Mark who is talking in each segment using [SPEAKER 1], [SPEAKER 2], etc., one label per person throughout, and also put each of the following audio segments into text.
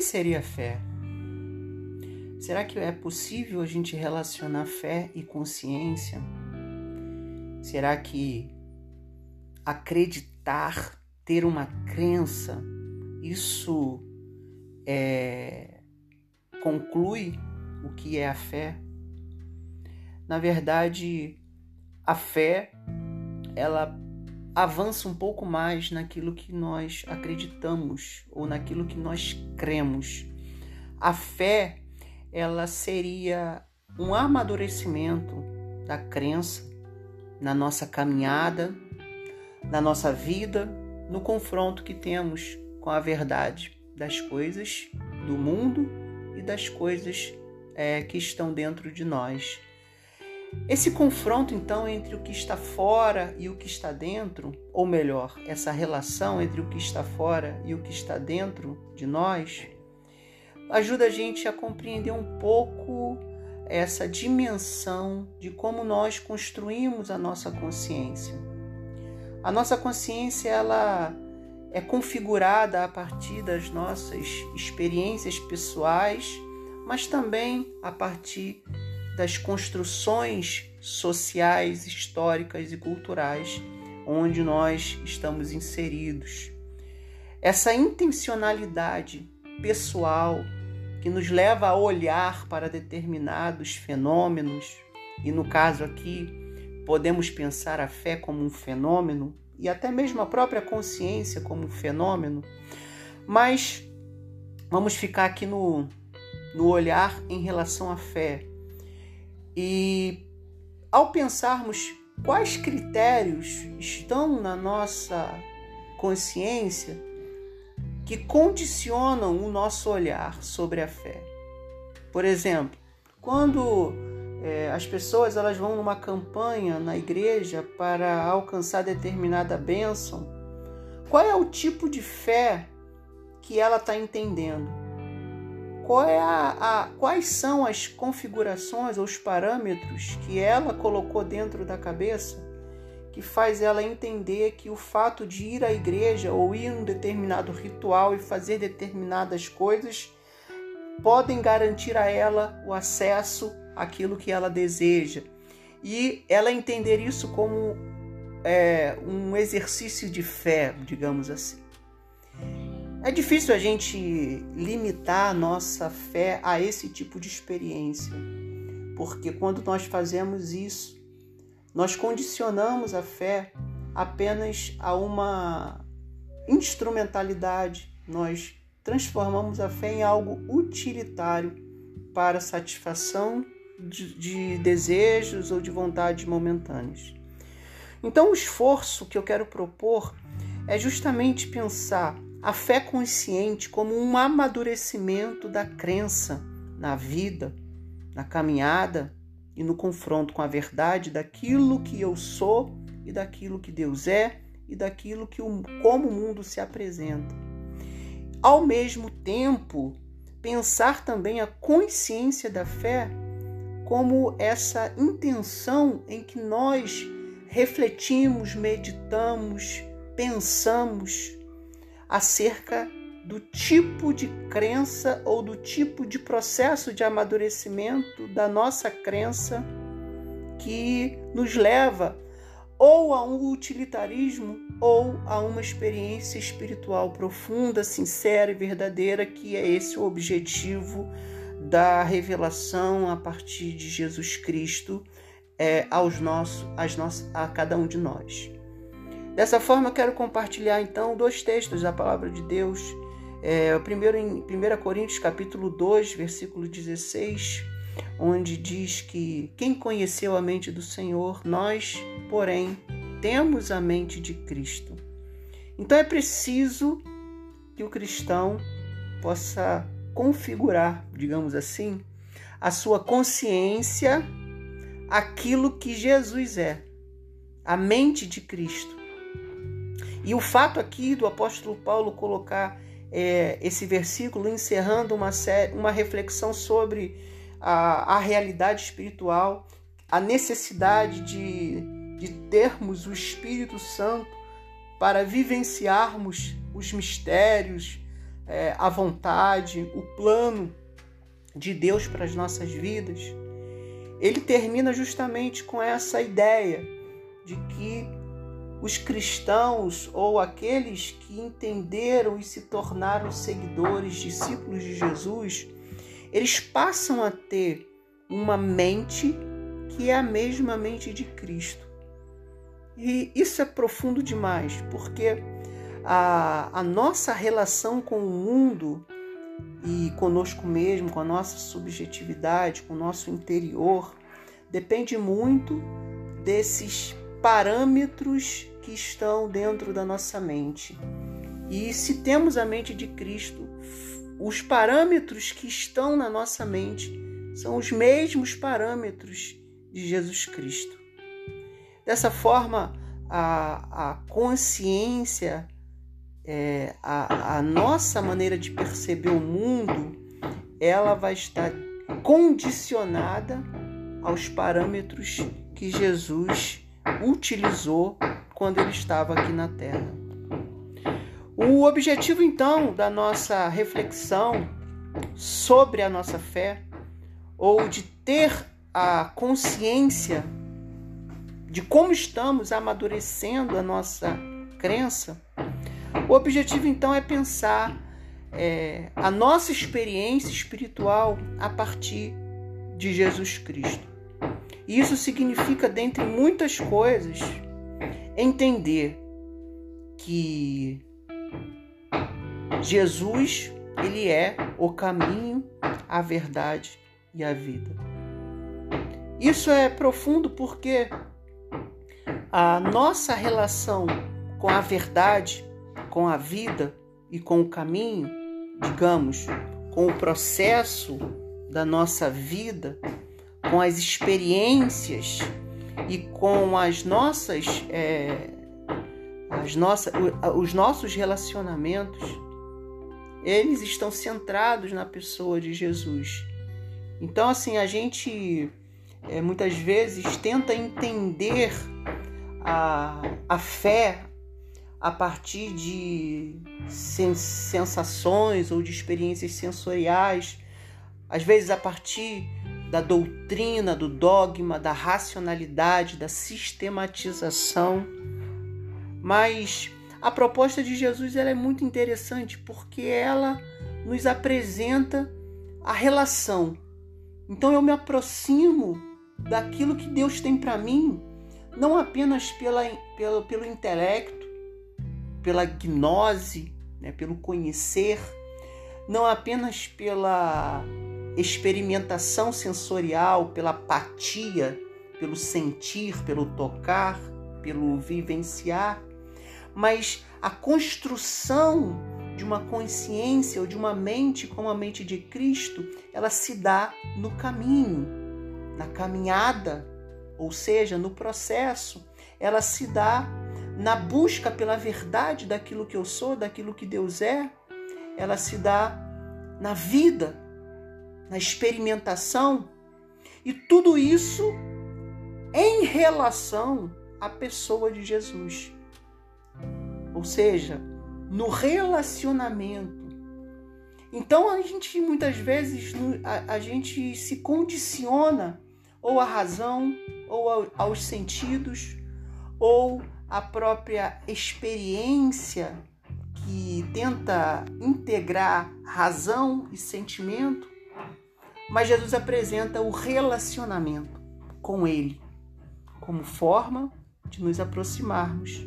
[SPEAKER 1] que seria fé? Será que é possível a gente relacionar fé e consciência? Será que acreditar, ter uma crença, isso é, conclui o que é a fé? Na verdade, a fé ela avança um pouco mais naquilo que nós acreditamos ou naquilo que nós cremos. A fé, ela seria um amadurecimento da crença na nossa caminhada, na nossa vida, no confronto que temos com a verdade das coisas do mundo e das coisas é, que estão dentro de nós. Esse confronto, então, entre o que está fora e o que está dentro, ou melhor, essa relação entre o que está fora e o que está dentro de nós, ajuda a gente a compreender um pouco essa dimensão de como nós construímos a nossa consciência. A nossa consciência ela é configurada a partir das nossas experiências pessoais, mas também a partir das construções sociais, históricas e culturais onde nós estamos inseridos. Essa intencionalidade pessoal que nos leva a olhar para determinados fenômenos, e no caso aqui, podemos pensar a fé como um fenômeno e até mesmo a própria consciência como um fenômeno, mas vamos ficar aqui no, no olhar em relação à fé. E ao pensarmos quais critérios estão na nossa consciência que condicionam o nosso olhar sobre a fé. Por exemplo, quando é, as pessoas elas vão numa campanha na igreja para alcançar determinada bênção, qual é o tipo de fé que ela está entendendo? Qual é a, a, quais são as configurações ou os parâmetros que ela colocou dentro da cabeça que faz ela entender que o fato de ir à igreja ou ir a um determinado ritual e fazer determinadas coisas podem garantir a ela o acesso àquilo que ela deseja. E ela entender isso como é, um exercício de fé, digamos assim. É difícil a gente limitar a nossa fé a esse tipo de experiência, porque quando nós fazemos isso, nós condicionamos a fé apenas a uma instrumentalidade, nós transformamos a fé em algo utilitário para satisfação de, de desejos ou de vontades momentâneas. Então, o esforço que eu quero propor é justamente pensar a fé consciente como um amadurecimento da crença na vida, na caminhada e no confronto com a verdade daquilo que eu sou e daquilo que Deus é e daquilo que o, como o mundo se apresenta. Ao mesmo tempo, pensar também a consciência da fé como essa intenção em que nós refletimos, meditamos, pensamos acerca do tipo de crença ou do tipo de processo de amadurecimento da nossa crença que nos leva ou a um utilitarismo ou a uma experiência espiritual profunda, sincera e verdadeira, que é esse o objetivo da revelação a partir de Jesus Cristo é, aos nossos, às nossas, a cada um de nós. Dessa forma, quero compartilhar então dois textos da palavra de Deus. É, o primeiro em 1 Coríntios capítulo 2, versículo 16, onde diz que quem conheceu a mente do Senhor, nós, porém, temos a mente de Cristo. Então é preciso que o cristão possa configurar, digamos assim, a sua consciência aquilo que Jesus é, a mente de Cristo. E o fato aqui do apóstolo Paulo colocar é, esse versículo encerrando uma, série, uma reflexão sobre a, a realidade espiritual, a necessidade de, de termos o Espírito Santo para vivenciarmos os mistérios é, a vontade, o plano de Deus para as nossas vidas, ele termina justamente com essa ideia de que os cristãos ou aqueles que entenderam e se tornaram seguidores, discípulos de Jesus, eles passam a ter uma mente que é a mesma mente de Cristo. E isso é profundo demais, porque a, a nossa relação com o mundo e conosco mesmo, com a nossa subjetividade, com o nosso interior, depende muito desses parâmetros que estão dentro da nossa mente. E se temos a mente de Cristo, os parâmetros que estão na nossa mente são os mesmos parâmetros de Jesus Cristo. Dessa forma, a, a consciência, é, a, a nossa maneira de perceber o mundo, ela vai estar condicionada aos parâmetros que Jesus utilizou quando ele estava aqui na Terra. O objetivo então da nossa reflexão sobre a nossa fé, ou de ter a consciência de como estamos amadurecendo a nossa crença, o objetivo então é pensar é, a nossa experiência espiritual a partir de Jesus Cristo. Isso significa, dentre muitas coisas, entender que Jesus, ele é o caminho, a verdade e a vida. Isso é profundo porque a nossa relação com a verdade, com a vida e com o caminho, digamos, com o processo da nossa vida, com as experiências e com as nossas, é, as nossas, os nossos relacionamentos, eles estão centrados na pessoa de Jesus. Então, assim, a gente é, muitas vezes tenta entender a, a fé a partir de sensações ou de experiências sensoriais, às vezes a partir da doutrina, do dogma, da racionalidade, da sistematização. Mas a proposta de Jesus ela é muito interessante porque ela nos apresenta a relação. Então eu me aproximo daquilo que Deus tem para mim, não apenas pela, pelo, pelo intelecto, pela gnose, né, pelo conhecer, não apenas pela experimentação sensorial, pela apatia, pelo sentir, pelo tocar, pelo vivenciar, mas a construção de uma consciência ou de uma mente como a mente de Cristo, ela se dá no caminho, na caminhada, ou seja, no processo. Ela se dá na busca pela verdade daquilo que eu sou, daquilo que Deus é. Ela se dá na vida, na experimentação, e tudo isso em relação à pessoa de Jesus. Ou seja, no relacionamento. Então a gente muitas vezes a, gente se condiciona ou à razão, ou aos sentidos, ou à própria experiência que tenta integrar razão e sentimento mas Jesus apresenta o relacionamento com Ele como forma de nos aproximarmos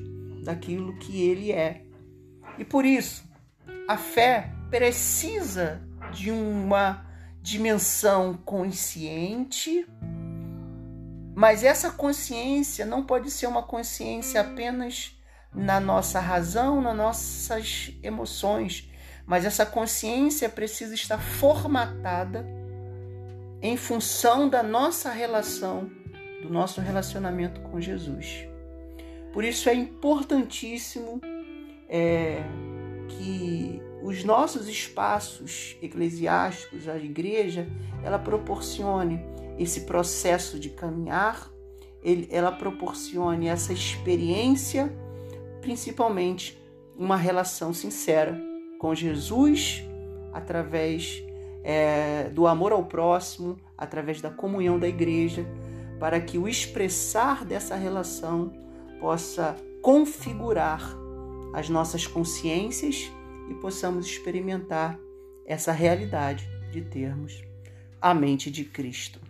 [SPEAKER 1] daquilo que Ele é. E por isso, a fé precisa de uma dimensão consciente, mas essa consciência não pode ser uma consciência apenas na nossa razão, nas nossas emoções, mas essa consciência precisa estar formatada em função da nossa relação, do nosso relacionamento com Jesus. Por isso é importantíssimo é, que os nossos espaços eclesiásticos, a igreja, ela proporcione esse processo de caminhar, ela proporcione essa experiência, principalmente uma relação sincera com Jesus através é, do amor ao próximo, através da comunhão da igreja, para que o expressar dessa relação possa configurar as nossas consciências e possamos experimentar essa realidade de termos a mente de Cristo.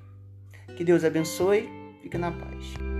[SPEAKER 1] Que Deus abençoe, fique na paz.